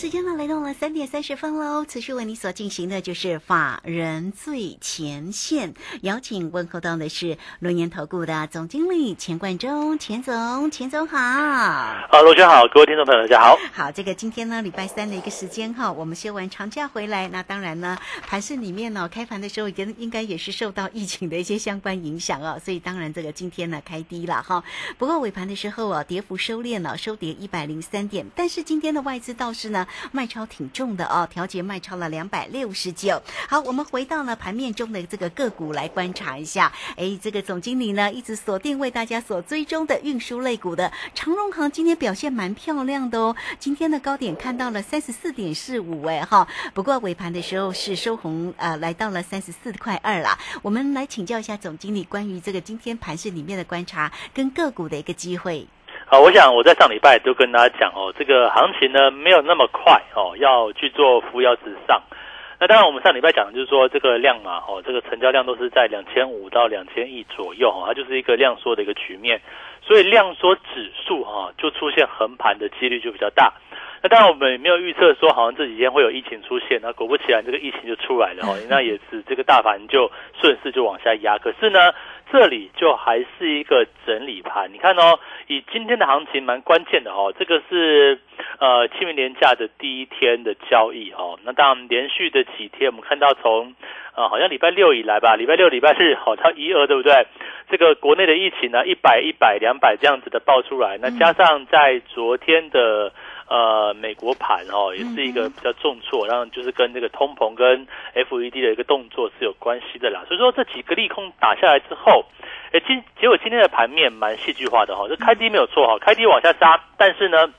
时间呢来到了三点三十分喽，持续为你所进行的就是法人最前线，邀请问候到的是龙岩投顾的总经理钱冠中，钱总，钱总好。啊，罗轩好，各位听众朋友大家好。好，这个今天呢礼拜三的一个时间哈，我们休完长假回来，那当然呢盘市里面呢开盘的时候应应该也是受到疫情的一些相关影响哦，所以当然这个今天呢开低了哈，不过尾盘的时候啊跌幅收敛了，收跌一百零三点，但是今天的外资倒是呢。卖超挺重的哦，调节卖超了两百六十九。好，我们回到了盘面中的这个个股来观察一下。哎，这个总经理呢一直锁定为大家所追踪的运输类股的长荣行，今天表现蛮漂亮的哦。今天的高点看到了三十四点四五哎哈，不过尾盘的时候是收红呃，来到了三十四块二啦。我们来请教一下总经理关于这个今天盘市里面的观察跟个股的一个机会。啊，我想我在上礼拜都跟大家讲哦，这个行情呢没有那么快哦，要去做扶摇直上。那当然，我们上礼拜讲的就是说这个量嘛，哦，这个成交量都是在两千五到两千亿左右哈，它就是一个量缩的一个局面，所以量缩指数哈就出现横盘的几率就比较大。那当然，我们也没有预测说好像这几天会有疫情出现，那果不其然，这个疫情就出来了哈，那也是这个大盘就顺势就往下压。可是呢？这里就还是一个整理盘，你看哦，以今天的行情蛮关键的哦，这个是呃清明年假的第一天的交易哦，那当然连续的几天，我们看到从呃好像礼拜六以来吧，礼拜六、礼拜日好像一二，对不对？这个国内的疫情呢，一百、一百、两百这样子的爆出来，那加上在昨天的。呃，美国盘哦，也是一个比较重挫，然后就是跟这个通膨跟 F E D 的一个动作是有关系的啦。所以说这几个利空打下来之后，哎，今结果今天的盘面蛮戏剧化的哈，这开低没有错哈，开低往下杀，但是呢，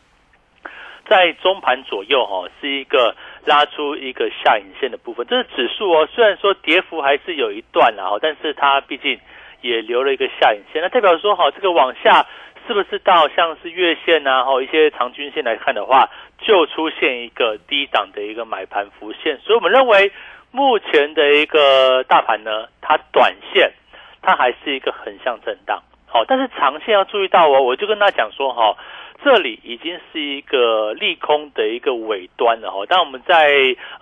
在中盘左右哈，是一个拉出一个下影线的部分。这是指数哦，虽然说跌幅还是有一段了哈，但是它毕竟也留了一个下影线，那代表说哈这个往下。是不是到像是月线呐，或一些长均线来看的话，就出现一个低档的一个买盘浮现？所以我们认为目前的一个大盘呢，它短线它还是一个横向震荡，好，但是长线要注意到哦，我就跟他讲说哈。这里已经是一个利空的一个尾端了哈，但我们在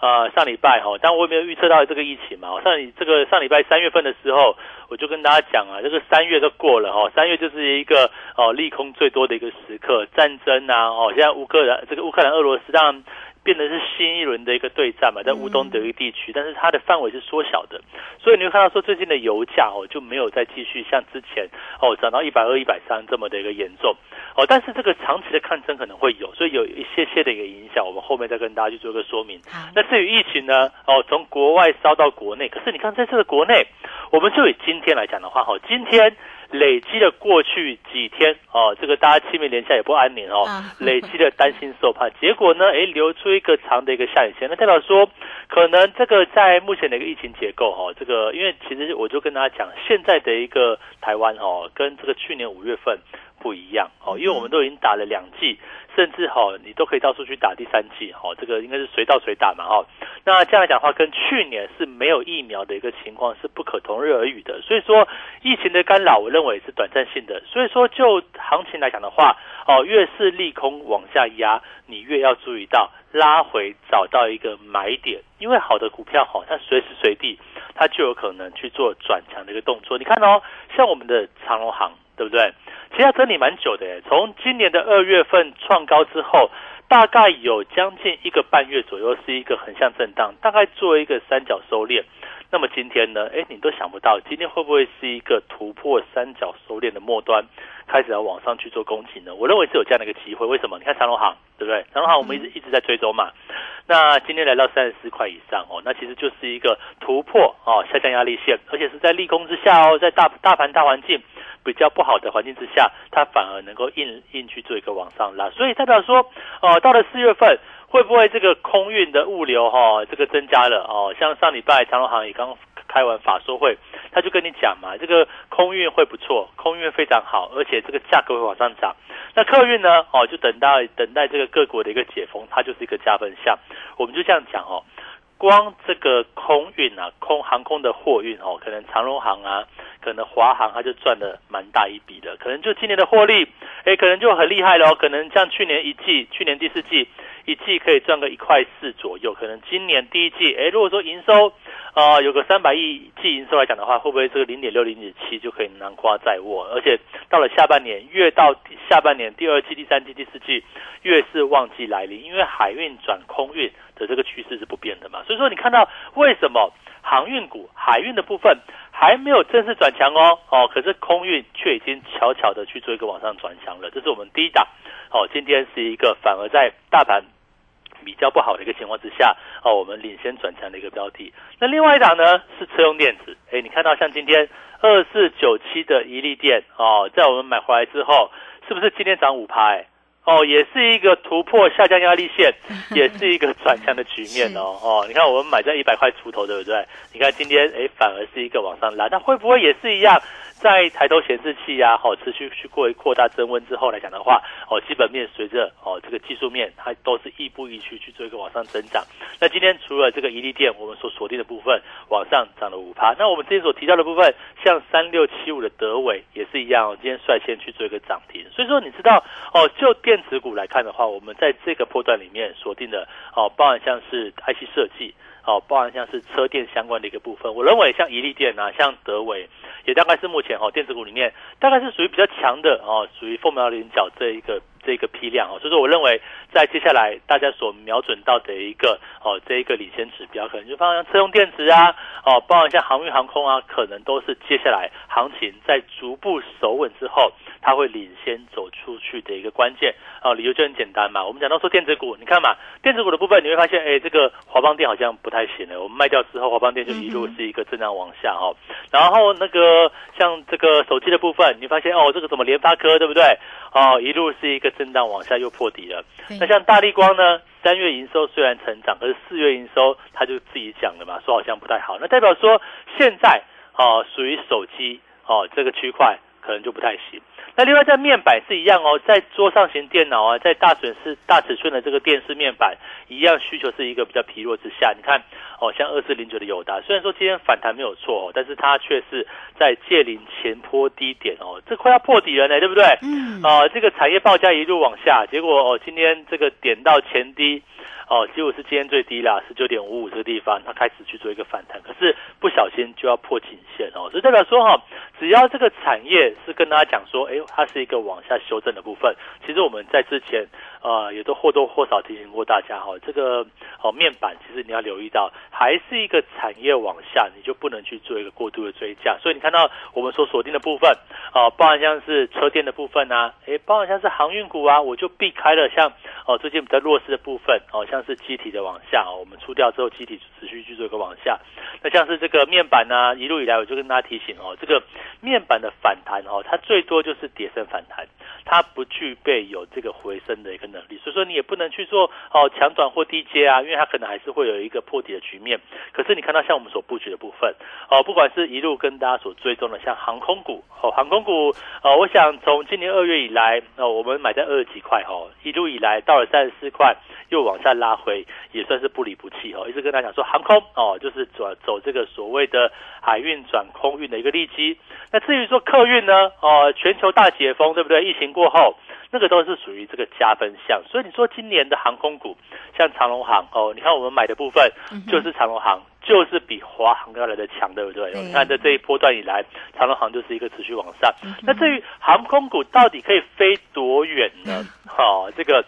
呃上礼拜哈，但我也没有预测到这个疫情嘛。上这个上礼拜三月份的时候，我就跟大家讲啊，这个三月都过了哈，三月就是一个哦利空最多的一个时刻，战争啊哦，现在乌克兰这个乌克兰俄罗斯当然。变得是新一轮的一个对战嘛，在乌东德一地区，但是它的范围是缩小的，所以你会看到说最近的油价哦就没有再继续像之前哦涨到一百二、一百三这么的一个严重哦，但是这个长期的抗争可能会有，所以有一些些的一个影响，我们后面再跟大家去做一个说明。那至于疫情呢，哦从国外烧到国内，可是你看在这个国内，我们就以今天来讲的话，哦，今天。累积了过去几天哦，这个大家清明连下也不安宁哦，累积的担心受怕，结果呢，哎，留出一个长的一个下影线，那代表说，可能这个在目前的一个疫情结构哈，这个因为其实我就跟大家讲，现在的一个台湾哦，跟这个去年五月份不一样哦，因为我们都已经打了两季。甚至哈，你都可以到处去打第三季哦，这个应该是随到随打嘛，哦。那这样来讲的话，跟去年是没有疫苗的一个情况是不可同日而语的。所以说，疫情的干扰，我认为是短暂性的。所以说，就行情来讲的话，哦，越是利空往下压，你越要注意到拉回找到一个买点，因为好的股票哈，它随时随地它就有可能去做转强的一个动作。你看哦，像我们的长隆行，对不对？其实它整理蛮久的，从今年的二月份创高之后，大概有将近一个半月左右是一个横向震荡，大概做一个三角收敛。那么今天呢？哎，你都想不到，今天会不会是一个突破三角收敛的末端，开始要往上去做攻击呢？我认为是有这样的一个机会。为什么？你看长隆行，对不对？长隆行我们一直一直在追踪嘛。那今天来到三十四块以上哦，那其实就是一个突破哦下降压力线，而且是在利空之下哦，在大大盘大环境。比较不好的环境之下，它反而能够硬硬去做一个往上拉，所以代表说，哦，到了四月份，会不会这个空运的物流哈，这个增加了哦？像上礼拜长隆行也刚开完法说会，他就跟你讲嘛，这个空运会不错，空运非常好，而且这个价格会往上涨。那客运呢？哦，就等待等待这个各国的一个解封，它就是一个加分项。我们就这样讲哦，光这个空运啊，空航空的货运哦，可能长荣航啊，可能华航，它就赚了蛮大一笔的。可能就今年的获利，哎，可能就很厉害了。可能像去年一季，去年第四季一季可以赚个一块四左右。可能今年第一季，哎，如果说营收啊有个三百亿季营收来讲的话，会不会这个零点六、零点七就可以囊括在握？而且到了下半年，越到下半年第二季、第三季、第四季，越是旺季来临，因为海运转空运。的这个趋势是不变的嘛，所以说你看到为什么航运股、海运的部分还没有正式转强哦，哦，可是空运却已经悄悄的去做一个往上转强了，这是我们第一档，哦，今天是一个反而在大盘比较不好的一个情况之下，哦，我们领先转强的一个标的。那另外一档呢是车用电子，哎，你看到像今天二四九七的一利电哦，在我们买回来之后，是不是今天涨五拍？哦，也是一个突破下降压力线，也是一个转强的局面哦。哦，你看我们买在一百块出头，对不对？你看今天哎，反而是一个往上拉，那会不会也是一样？在抬头显示器啊，好持续去过扩大增温之后来讲的话，哦，基本面随着哦这个技术面，它都是亦步亦趋去做一个往上增长。那今天除了这个一利电，我们所锁定的部分往上涨了五趴。那我们之前所提到的部分，像三六七五的德伟也是一样，哦今天率先去做一个涨停。所以说你知道哦，就电子股来看的话，我们在这个波段里面锁定的哦，包含像是 IC 设计。哦，包含像是车电相关的一个部分，我认为像宜利电啊，像德伟，也大概是目前哦电子股里面大概是属于比较强的哦，属于凤毛麟角这一个这个批量哦，所以说我认为在接下来大家所瞄准到的一个哦这一个领先指标，可能就放像车用电池啊，哦，包括像航运航空啊，可能都是接下来行情在逐步守稳之后。它会领先走出去的一个关键啊，理由就很简单嘛。我们讲到说电子股，你看嘛，电子股的部分你会发现，哎，这个华邦电好像不太行了。我们卖掉之后，华邦电就一路是一个震荡往下哦。然后那个像这个手机的部分，你发现哦，这个怎么联发科对不对？哦，一路是一个震荡往下又破底了。那像大力光呢，三月营收虽然成长，可是四月营收他就自己讲了嘛，说好像不太好。那代表说现在哦，属于手机哦这个区块可能就不太行。那另外在面板是一样哦，在桌上型电脑啊，在大损失大尺寸的这个电视面板一样，需求是一个比较疲弱之下。你看哦，像二四零九的友达，虽然说今天反弹没有错哦，但是它却是在借零前坡低点哦，这快要破底了呢，对不对？嗯。啊，这个产业报价一路往下，结果哦，今天这个点到前低。哦，结果是今天最低啦，十九点五五这个地方，它开始去做一个反弹，可是不小心就要破颈线哦，所以代表说哈，只要这个产业是跟大家讲说，哎，它是一个往下修正的部分，其实我们在之前。呃，也都或多或少提醒过大家哈，这个哦面板其实你要留意到，还是一个产业往下，你就不能去做一个过度的追加。所以你看到我们所锁定的部分，哦，包含像是车电的部分啊，诶，包含像是航运股啊，我就避开了像哦最近比较弱势的部分，哦，像是机体的往下，我们出掉之后，机体持续去做一个往下。那像是这个面板呢，一路以来我就跟大家提醒哦，这个面板的反弹哦，它最多就是跌升反弹，它不具备有这个回升的一个。能力，所以说你也不能去做哦强短或低阶啊，因为它可能还是会有一个破底的局面。可是你看到像我们所布局的部分哦，不管是一路跟大家所追踪的像航空股哦，航空股哦，我想从今年二月以来哦，我们买在二十几块哦，一路以来到了三十四块，又往下拉回，也算是不离不弃哦。一直跟大家讲说航空哦，就是转走这个所谓的海运转空运的一个利基。那至于说客运呢哦，全球大解封对不对？疫情过后。那个都是属于这个加分项，所以你说今年的航空股，像长龙航哦，你看我们买的部分就是长龙航，就是比华航要来的强，对不对？你看在这一波段以来，长龙航就是一个持续往上。那至于航空股到底可以飞多远呢？好，这个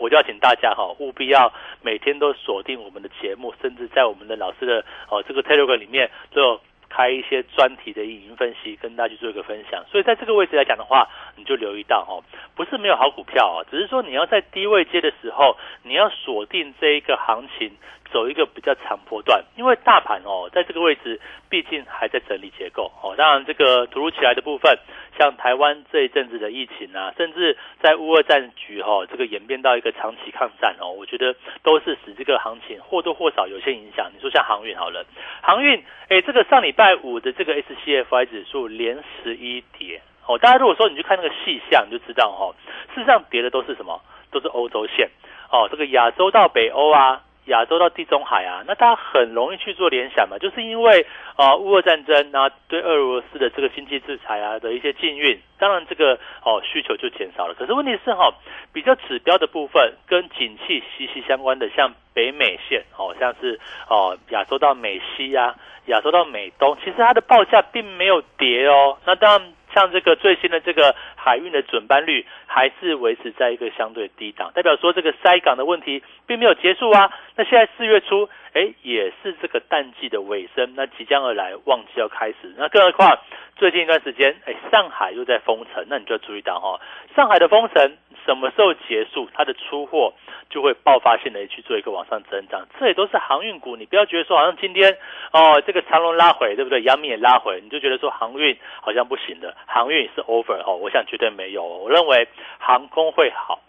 我就要请大家哈，务必要每天都锁定我们的节目，甚至在我们的老师的哦这个 Telegram 里面都。开一些专题的影音分析，跟大家去做一个分享。所以在这个位置来讲的话，你就留意到哦，不是没有好股票啊，只是说你要在低位接的时候，你要锁定这一个行情。走一个比较长波段，因为大盘哦，在这个位置毕竟还在整理结构哦。当然，这个突如其来的部分，像台湾这一阵子的疫情啊，甚至在乌俄战局哈，这个演变到一个长期抗战哦，我觉得都是使这个行情或多或少有些影响。你说像航运好了，航运哎，这个上礼拜五的这个 SCFI 指数连十一跌哦。大家如果说你去看那个细项，你就知道哦，事实上跌的都是什么？都是欧洲线哦，这个亚洲到北欧啊。亚洲到地中海啊，那大家很容易去做联想嘛，就是因为啊乌俄战争啊，对俄罗斯的这个经济制裁啊的一些禁运，当然这个哦需求就减少了。可是问题是哈，比较指标的部分跟景气息息相关的，像北美线哦，像是哦亚洲到美西啊，亚洲到美东，其实它的报价并没有跌哦。那当然。像这个最新的这个海运的准班率还是维持在一个相对低档，代表说这个塞港的问题并没有结束啊。那现在四月初，哎，也是这个淡季的尾声，那即将而来旺季要开始。那更何况最近一段时间，哎，上海又在封城，那你就要注意到哈，上海的封城什么时候结束，它的出货就会爆发性的去做一个往上增长。这也都是航运股，你不要觉得说好像今天哦，这个长龙拉回，对不对？阳明也拉回，你就觉得说航运好像不行的。航运是 over 哦，我想绝对没有。我认为航空会好，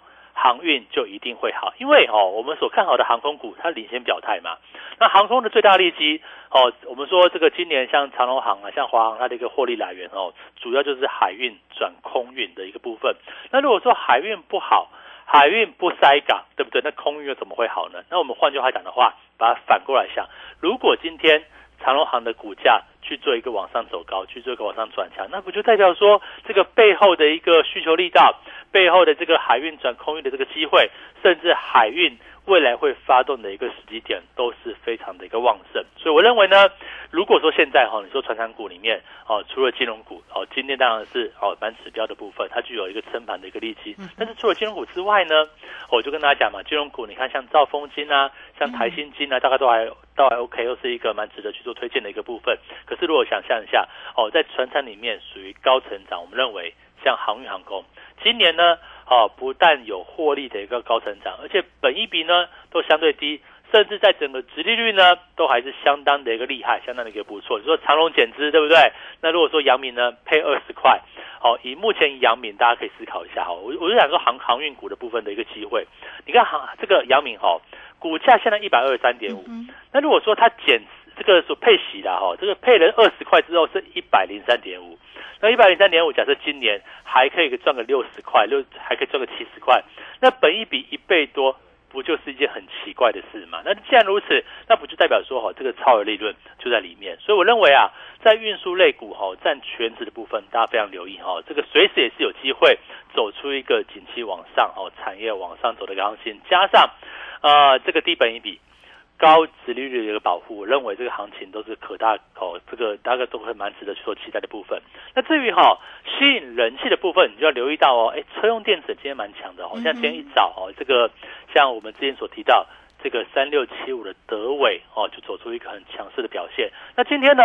航运就一定会好，因为哦，我们所看好的航空股它领先表态嘛。那航空的最大利基哦，我们说这个今年像长龙航啊，像华航它的一个获利来源哦，主要就是海运转空运的一个部分。那如果说海运不好，海运不塞港，对不对？那空运又怎么会好呢？那我们换句话讲的话，把它反过来想，如果今天长隆行的股价去做一个往上走高，去做一个往上转强，那不就代表说这个背后的一个需求力道，背后的这个海运转空运的这个机会，甚至海运。未来会发动的一个时机点都是非常的一个旺盛，所以我认为呢，如果说现在哈，你说传产股里面哦，除了金融股哦，今天当然是哦蛮指标的部分，它具有一个撑盘的一个利基。但是除了金融股之外呢，我就跟大家讲嘛，金融股你看像兆丰金啊，像台新金啊，大概都还都还 OK，又是一个蛮值得去做推荐的一个部分。可是如果想象一下哦，在船产里面属于高成长，我们认为像航运航空，今年呢。哦，不但有获利的一个高成长，而且本益比呢都相对低，甚至在整个殖利率呢都还是相当的一个厉害，相当的一个不错。你说长隆减资对不对？那如果说阳明呢配二十块，好，以目前阳明大家可以思考一下哈，我我就想说航航运股的部分的一个机会。你看航这个阳明哈，股价现在一百二十三点五，那如果说它减这个所配息的哈，这个配了二十块之后是一百零三点五。那一百零三点五，假设今年还可以赚个六十块，六还可以赚个七十块，那本一比一倍多，不就是一件很奇怪的事吗？那既然如此，那不就代表说哈，这个超额利润就在里面？所以我认为啊，在运输类股哈占全值的部分，大家非常留意哈，这个随时也是有机会走出一个景气往上哦，产业往上走的一个行情，加上呃这个低本一比。高值利率的一个保护，我认为这个行情都是可大哦，这个大概都会蛮值得去做期待的部分。那至于哈吸引人气的部分，你就要留意到哦，哎，车用电子今天蛮强的哦，像今天一早哦，这个像我们之前所提到这个三六七五的德伟哦，就走出一个很强势的表现。那今天呢，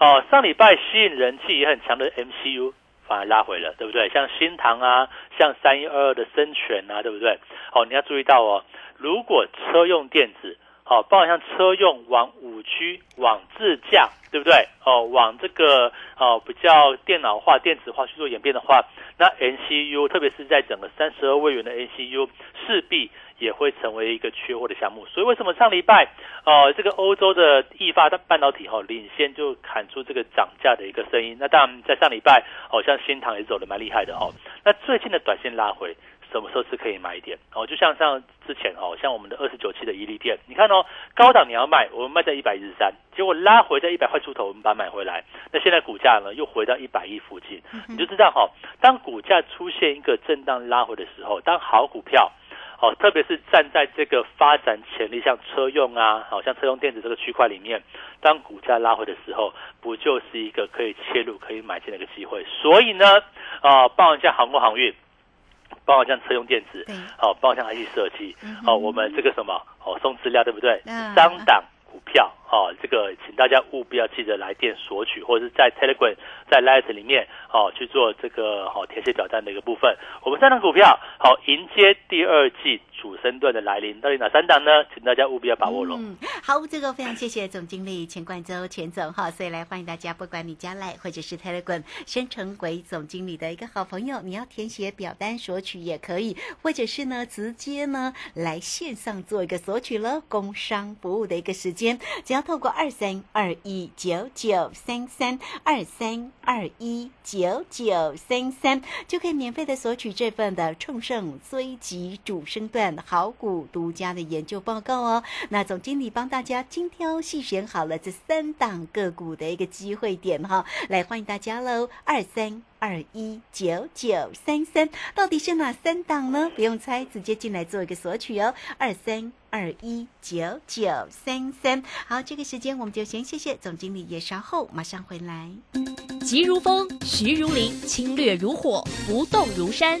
哦上礼拜吸引人气也很强的 MCU 反而拉回了，对不对？像新唐啊，像三一二二的深全啊，对不对？哦，你要注意到哦，如果车用电子哦，包括像车用往五 G 往自驾，对不对？哦，往这个哦比较电脑化、电子化去做演变的话，那 NCU 特别是在整个三十二位元的 NCU 势必也会成为一个缺货的项目。所以为什么上礼拜哦这个欧洲的易发的半导体哈领先就喊出这个涨价的一个声音？那当然在上礼拜好像新塘也走的蛮厉害的哦。那最近的短线拉回。什么时候是可以买点哦？就像像之前哦，像我们的二十九期的伊利店，你看哦，高档你要卖，我们卖在一百一十三，结果拉回在一百块出头，我们把它买回来。那现在股价呢又回到一百亿附近，你就知道哈，当股价出现一个震荡拉回的时候，当好股票哦，特别是站在这个发展潜力像车用啊，好像车用电子这个区块里面，当股价拉回的时候，不就是一个可以切入、可以买进的一个机会？所以呢，啊，报一下航空航运。包括像车用电子，好，包括像 IC 设计，好，我们这个什么，哦，送资料对不对？三档股票哦，这个请大家务必要记得来电索取，或者是在 Telegram 在 Light 里面哦去做这个好填写表单的一个部分。我们三档股票好迎接第二季主升段的来临，到底哪三档呢？请大家务必要把握喽。嗯，好，这个非常谢谢总经理钱冠周钱总哈，所以来欢迎大家，不管你加赖或者是 Telegram，先成为总经理的一个好朋友，你要填写表单索取也可以，或者是呢直接呢来线上做一个索取了，工商服务的一个时间，只要透过二三二一九九三三二三二一九九三三，就可以免费的索取这份的冲盛追击主升段好股独家的研究报告哦。那总经理帮大家精挑细选好了这三档个股的一个机会点哈，来欢迎大家喽，二三。二一九九三三，到底是哪三档呢？不用猜，直接进来做一个索取哦。二三二一九九三三，好，这个时间我们就先谢谢总经理，也稍后马上回来。急如风，徐如林，侵略如火，不动如山。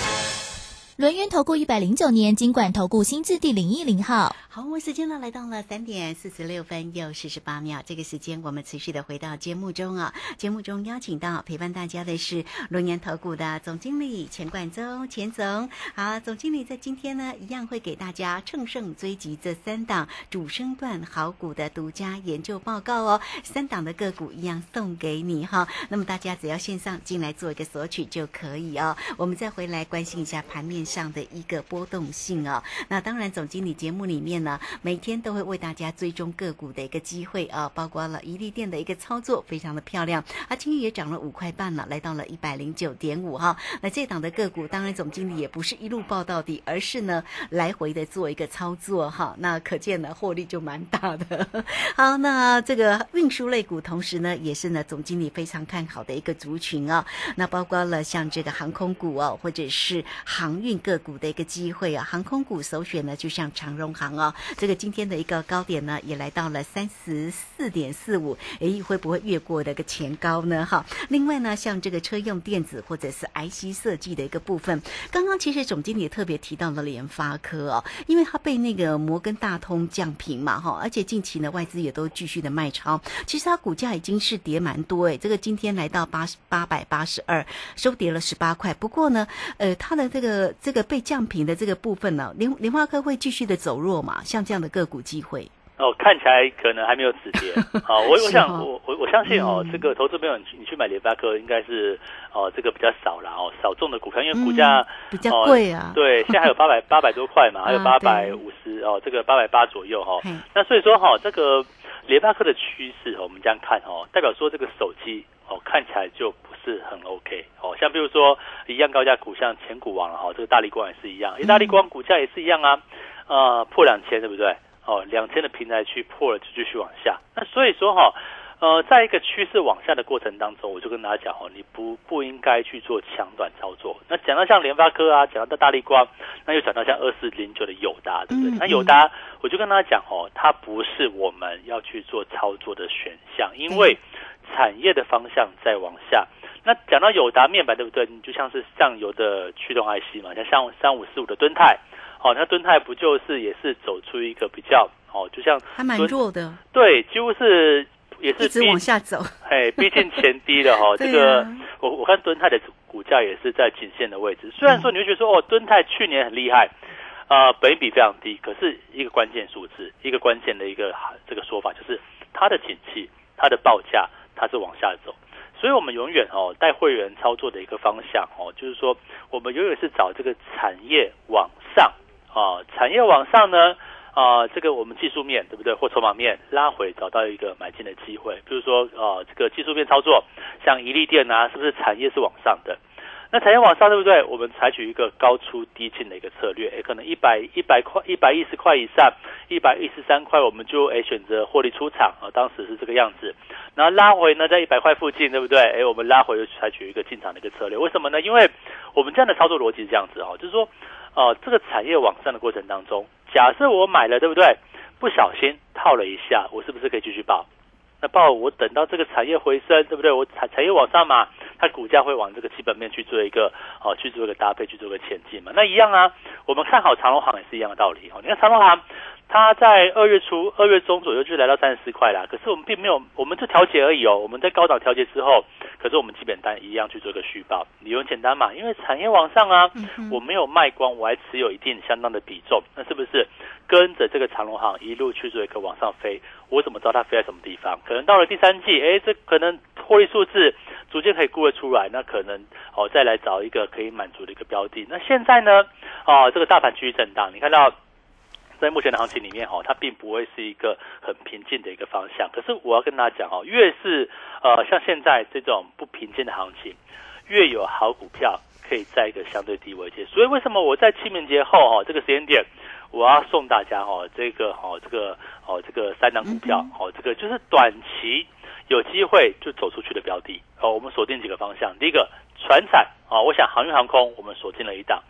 轮源投顾一百零九年金管投顾新字第零一零号。好，我们时间呢来到了三点四十六分又四十八秒。这个时间我们持续的回到节目中啊。节目中邀请到陪伴大家的是轮源投顾的总经理钱冠洲钱总。好，总经理在今天呢一样会给大家乘胜追击这三档主升段好股的独家研究报告哦。三档的个股一样送给你哈。那么大家只要线上进来做一个索取就可以哦。我们再回来关心一下盘面上的一个波动性哦。那当然，总经理节目里面呢，每天都会为大家追踪个股的一个机会啊，包括了一利店的一个操作，非常的漂亮。啊，今天也涨了五块半了，来到了一百零九点五哈。那这档的个股，当然总经理也不是一路报到底，而是呢来回的做一个操作哈。那可见呢获利就蛮大的。好，那这个运输类股，同时呢也是呢总经理非常看好的一个族群啊。那包括了像这个航空股哦，或者是航运个股。的一个机会啊，航空股首选呢，就像长荣航哦，这个今天的一个高点呢，也来到了三十四点四五，诶，会不会越过的个前高呢？哈，另外呢，像这个车用电子或者是 IC 设计的一个部分，刚刚其实总经理也特别提到了联发科哦，因为它被那个摩根大通降平嘛，哈，而且近期呢外资也都继续的卖超，其实它股价已经是跌蛮多诶，这个今天来到八八百八十二，收跌了十八块，不过呢，呃，它的这个这个被降频的这个部分呢，联联发科会继续的走弱嘛？像这样的个股机会哦，看起来可能还没有止跌。好，我我想我我我相信哦，这个投资朋友你去你去买联发科应该是哦这个比较少了哦，少众的股票，因为股价比较贵啊。对，现在还有八百八百多块嘛，还有 八百五十哦，这个八百八左右哈。那所以说哈，这个联发科的趋势，我们这样看哦，代表说这个手机哦看起来就不。是很 OK 哦，像比如说一样高价股，像前股王了哈，这个大力光也是一样，大力光股价也是一样啊，呃破两千对不对？哦，两千的平台去破了就继续往下，那所以说哈，呃，在一个趋势往下的过程当中，我就跟大家讲哦，你不不应该去做强短操作。那讲到像联发科啊，讲到大力光，那又讲到像二四零九的友达，对不对？那友达，我就跟大家讲哦，它不是我们要去做操作的选项，因为产业的方向在往下。那讲到友达面板对不对？你就像是上游的驱动 IC 嘛，像像三五四五的敦泰，哦，那敦泰不就是也是走出一个比较哦，就像还蛮弱的，对，几乎是也是一直往下走，哎，毕竟前低了哈。这个我我看敦泰的股价也是在颈线的位置。虽然说你会觉得说哦，敦泰去年很厉害，呃，本比非常低，可是一个关键数字，一个关键的一个这个说法就是它的景气，它的报价它是往下走。所以我们永远哦带会员操作的一个方向哦，就是说我们永远是找这个产业往上啊，产业往上呢。啊，这个我们技术面对不对？或筹码面拉回，找到一个买进的机会。比如说，啊，这个技术面操作，像一利电啊，是不是产业是往上的？那产业往上，对不对？我们采取一个高出低进的一个策略，诶，可能一百一百块、一百一十块以上，一百一十三块，我们就诶选择获利出场啊。当时是这个样子。然后拉回呢，在一百块附近，对不对？诶，我们拉回又采取一个进场的一个策略。为什么呢？因为我们这样的操作逻辑是这样子哦，就是说，哦，这个产业往上的过程当中。假设我买了，对不对？不小心套了一下，我是不是可以继续报？那报我等到这个产业回升，对不对？我产产业往上嘛，它股价会往这个基本面去做一个哦，去做一个搭配，去做一个前进嘛。那一样啊，我们看好长隆行也是一样的道理哦。你看长隆行。它在二月初、二月中左右就来到三十四块啦。可是我们并没有，我们就调节而已哦。我们在高档调节之后，可是我们基本单一样去做一个续报，理由很简单嘛，因为产业往上啊，我没有卖光，我还持有一定相当的比重，那是不是跟着这个长龙行一路去做一个往上飞？我怎么知道它飞在什么地方？可能到了第三季，哎，这可能获利数字逐渐可以估得出来，那可能哦再来找一个可以满足的一个标的。那现在呢，哦，这个大盘继续震荡，你看到。在目前的行情里面，哈，它并不会是一个很平静的一个方向。可是我要跟大家讲，哦，越是呃像现在这种不平静的行情，越有好股票可以在一个相对低位接。所以为什么我在清明节后，哈，这个时间点，我要送大家，哈，这个，哈，这个，哦，这个三档股票，哦，这个就是短期有机会就走出去的标的。哦，我们锁定几个方向。第一个，船产，哦，我想航运航空，我们锁定了一档。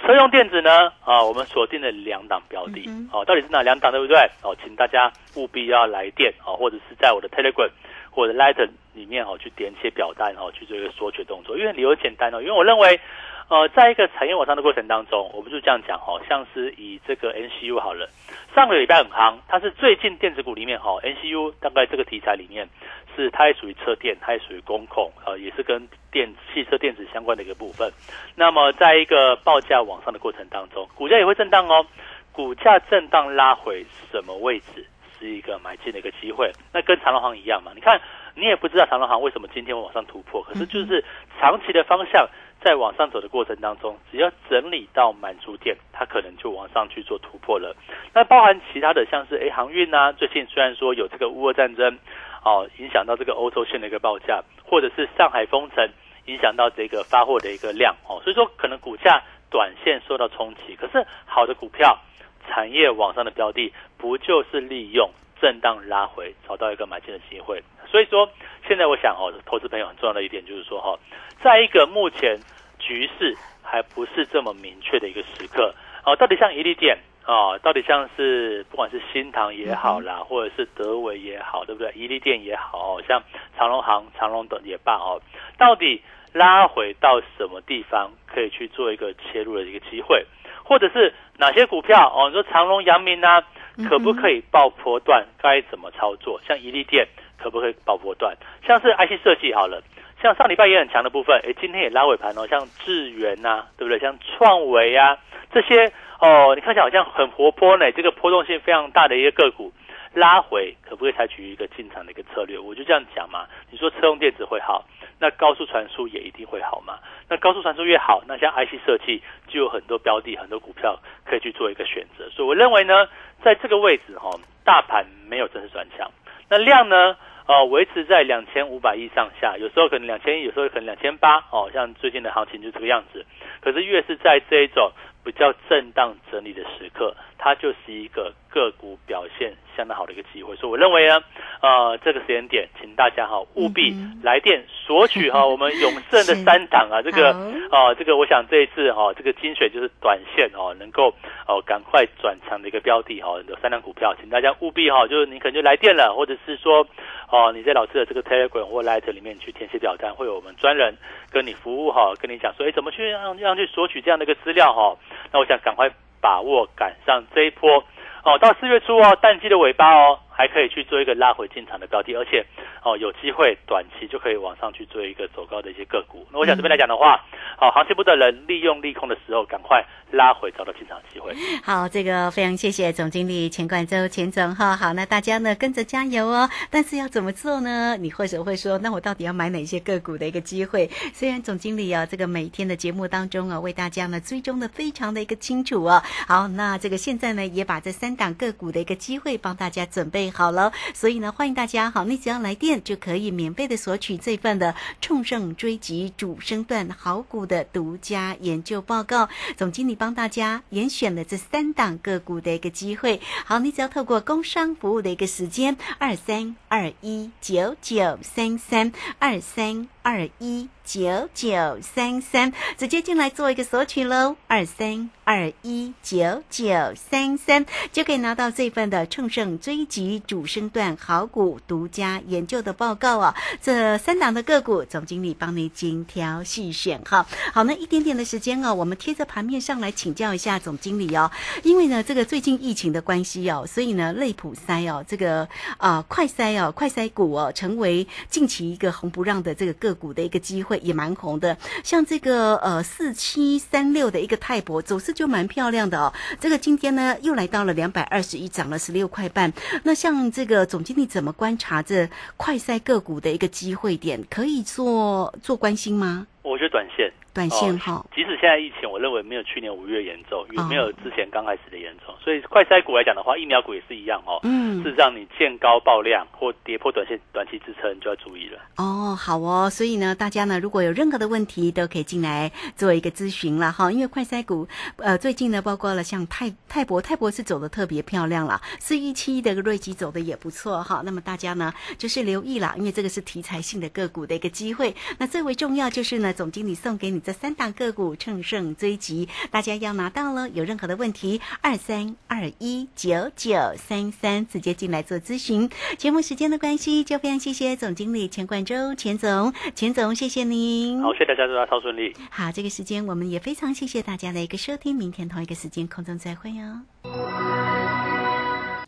车用电子呢？啊，我们锁定了两档标的，哦，到底是哪两档，对不对？哦，请大家务必要来电，哦，或者是在我的 Telegram 或者 Light 里面，哦，去填写表单，哦，去做一个缩取动作。因为理由简单哦，因为我认为，呃，在一个产业往上的过程当中，我们就这样讲，哦，像是以这个 NCU 好了，上个礼拜很夯，它是最近电子股里面，哈，NCU 大概这个题材里面。是，它也属于车电，它也属于工控，呃，也是跟电汽车电子相关的一个部分。那么，在一个报价往上的过程当中，股价也会震荡哦。股价震荡拉回什么位置，是一个买进的一个机会。那跟长隆行一样嘛？你看，你也不知道长隆行为什么今天会往上突破，可是就是长期的方向。在往上走的过程当中，只要整理到满足点，它可能就往上去做突破了。那包含其他的，像是诶航运啊，最近虽然说有这个乌俄战争，哦影响到这个欧洲线的一个报价，或者是上海封城影响到这个发货的一个量，哦，所以说可能股价短线受到冲击。可是好的股票，产业往上的标的，不就是利用震荡拉回，找到一个买进的机会？所以说，现在我想哦，投资朋友很重要的一点就是说哈。在一个目前局势还不是这么明确的一个时刻，哦，到底像宜利店啊，到底像是不管是新塘也好啦，或者是德维也好，对不对？宜利店也好，像长隆行、长隆等也罢哦，到底拉回到什么地方可以去做一个切入的一个机会，或者是哪些股票哦？你说长隆、阳明啊，可不可以爆破段？该怎么操作？像宜利店可不可以爆破段？像是 IC 设计好了。像上礼拜也很强的部分，哎，今天也拉尾盘哦。像智源呐，对不对？像创维啊，这些哦，你看起来好像很活泼呢。这个波动性非常大的一个个股，拉回可不可以采取一个进场的一个策略？我就这样讲嘛。你说车用电子会好，那高速传输也一定会好嘛。那高速传输越好，那像 IC 设计就有很多标的、很多股票可以去做一个选择。所以我认为呢，在这个位置哈，大盘没有正式转强，那量呢？哦，维持在两千五百亿上下，有时候可能两千亿，有时候可能两千八。哦，像最近的行情就这个样子。可是越是在这一种比较震荡整理的时刻，它就是一个个股表现相当好的一个机会。所以我认为呢，呃，这个时间点，请大家哈务必来电索取哈 我们永盛的三档啊，这个啊，这个我想这一次哈这个精选就是短线哦，能够哦赶快转强的一个标的哈，有三档股票，请大家务必哈，就是你可能就来电了，或者是说。哦，你在老师的这个 Telegram 或 Light 里面去填写表单，会有我们专人跟你服务哈，跟你讲说，哎，怎么去让让去索取这样的一个资料哈？那我想赶快把握赶上这一波哦，到四月初哦，淡季的尾巴哦，还可以去做一个拉回进场的标的，而且哦，有机会短期就可以往上去做一个走高的一些个股。那我想这边来讲的话，好，行情不的人利用利空的时候，赶快拉回找到进场机会。好，这个非常谢谢总经理钱冠周钱总哈。好，那大家呢跟着加油哦。但是要怎么做呢？你或者会说，那我到底要买哪些个股的一个机会？虽然总经理啊，这个每天的节目当中啊，为大家呢追踪的非常的一个清楚哦。好，那这个现在呢也把这三档个股的一个机会帮大家准备好了，所以呢欢迎大家好，你只要来电就可以免费的索取这份的冲胜追击主升段好股的独家研究报告。总经理帮大家严选了这三档个股的一个机会。好，你只要透过工商服务的一个时间二三二一九九三三二三二一。九九三三，直接进来做一个索取喽，二三二一九九三三就可以拿到这份的乘胜追击主升段好股独家研究的报告哦。这三档的个股，总经理帮你精挑细选哈。好，那一点点的时间哦，我们贴着盘面上来请教一下总经理哦。因为呢，这个最近疫情的关系哦，所以呢，类普筛哦，这个啊快筛哦，快筛股哦，成为近期一个红不让的这个个个股的一个机会。也蛮红的，像这个呃四七三六的一个泰博走势就蛮漂亮的哦。这个今天呢又来到了两百二十一，涨了十六块半。那像这个总经理怎么观察这快赛个股的一个机会点，可以做做关心吗？我觉得短线。短线哈，即使现在疫情，我认为没有去年五月严重，也没有之前刚开始的严重，所以快筛股来讲的话，疫苗股也是一样哦。嗯，是让你见高爆量或跌破短线短期支撑，就要注意了。哦，好哦，所以呢，大家呢如果有任何的问题，都可以进来做一个咨询了哈。因为快筛股，呃，最近呢，包括了像泰泰博，泰博是走的特别漂亮了，四一七的瑞吉走的也不错哈。那么大家呢就是留意了，因为这个是题材性的个股的一个机会。那最为重要就是呢，总经理送给你这三档个股。乘胜追击，大家要拿到了。有任何的问题，二三二一九九三三，直接进来做咨询。节目时间的关系，就非常谢谢总经理钱冠洲钱总，钱总谢谢您。好，谢谢大家，祝大家超顺利。好，这个时间我们也非常谢谢大家的一个收听，明天同一个时间空中再会哦。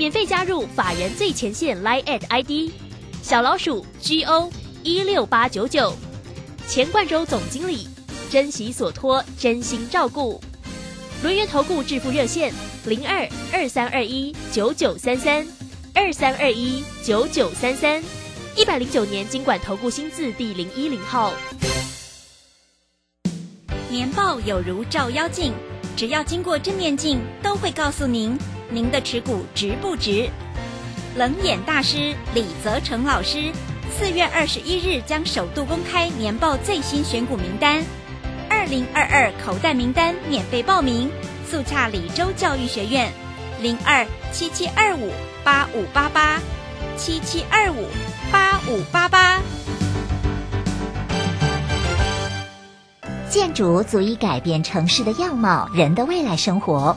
免费加入法人最前线 Line at ID 小老鼠 GO 一六八九九，钱冠洲总经理，珍惜所托，真心照顾。轮源投顾致富热线零二二三二一九九三三二三二一九九三三，一百零九年经管投顾新字第零一零号。年报有如照妖镜，只要经过正面镜，都会告诉您。您的持股值不值？冷眼大师李泽成老师四月二十一日将首度公开年报最新选股名单，二零二二口袋名单免费报名，速洽李州教育学院零二七七二五八五八八七七二五八五八八。建筑足以改变城市的样貌，人的未来生活。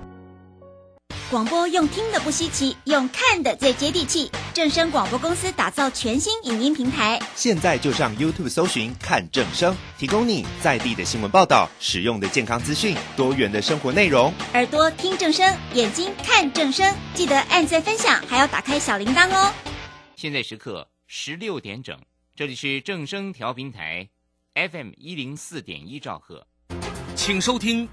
广播用听的不稀奇，用看的最接地气。正声广播公司打造全新影音平台，现在就上 YouTube 搜寻看正声，提供你在地的新闻报道、实用的健康资讯、多元的生活内容。耳朵听正声，眼睛看正声，记得按赞分享，还要打开小铃铛哦。现在时刻十六点整，这里是正声调频台，FM 一零四点一兆赫，请收听。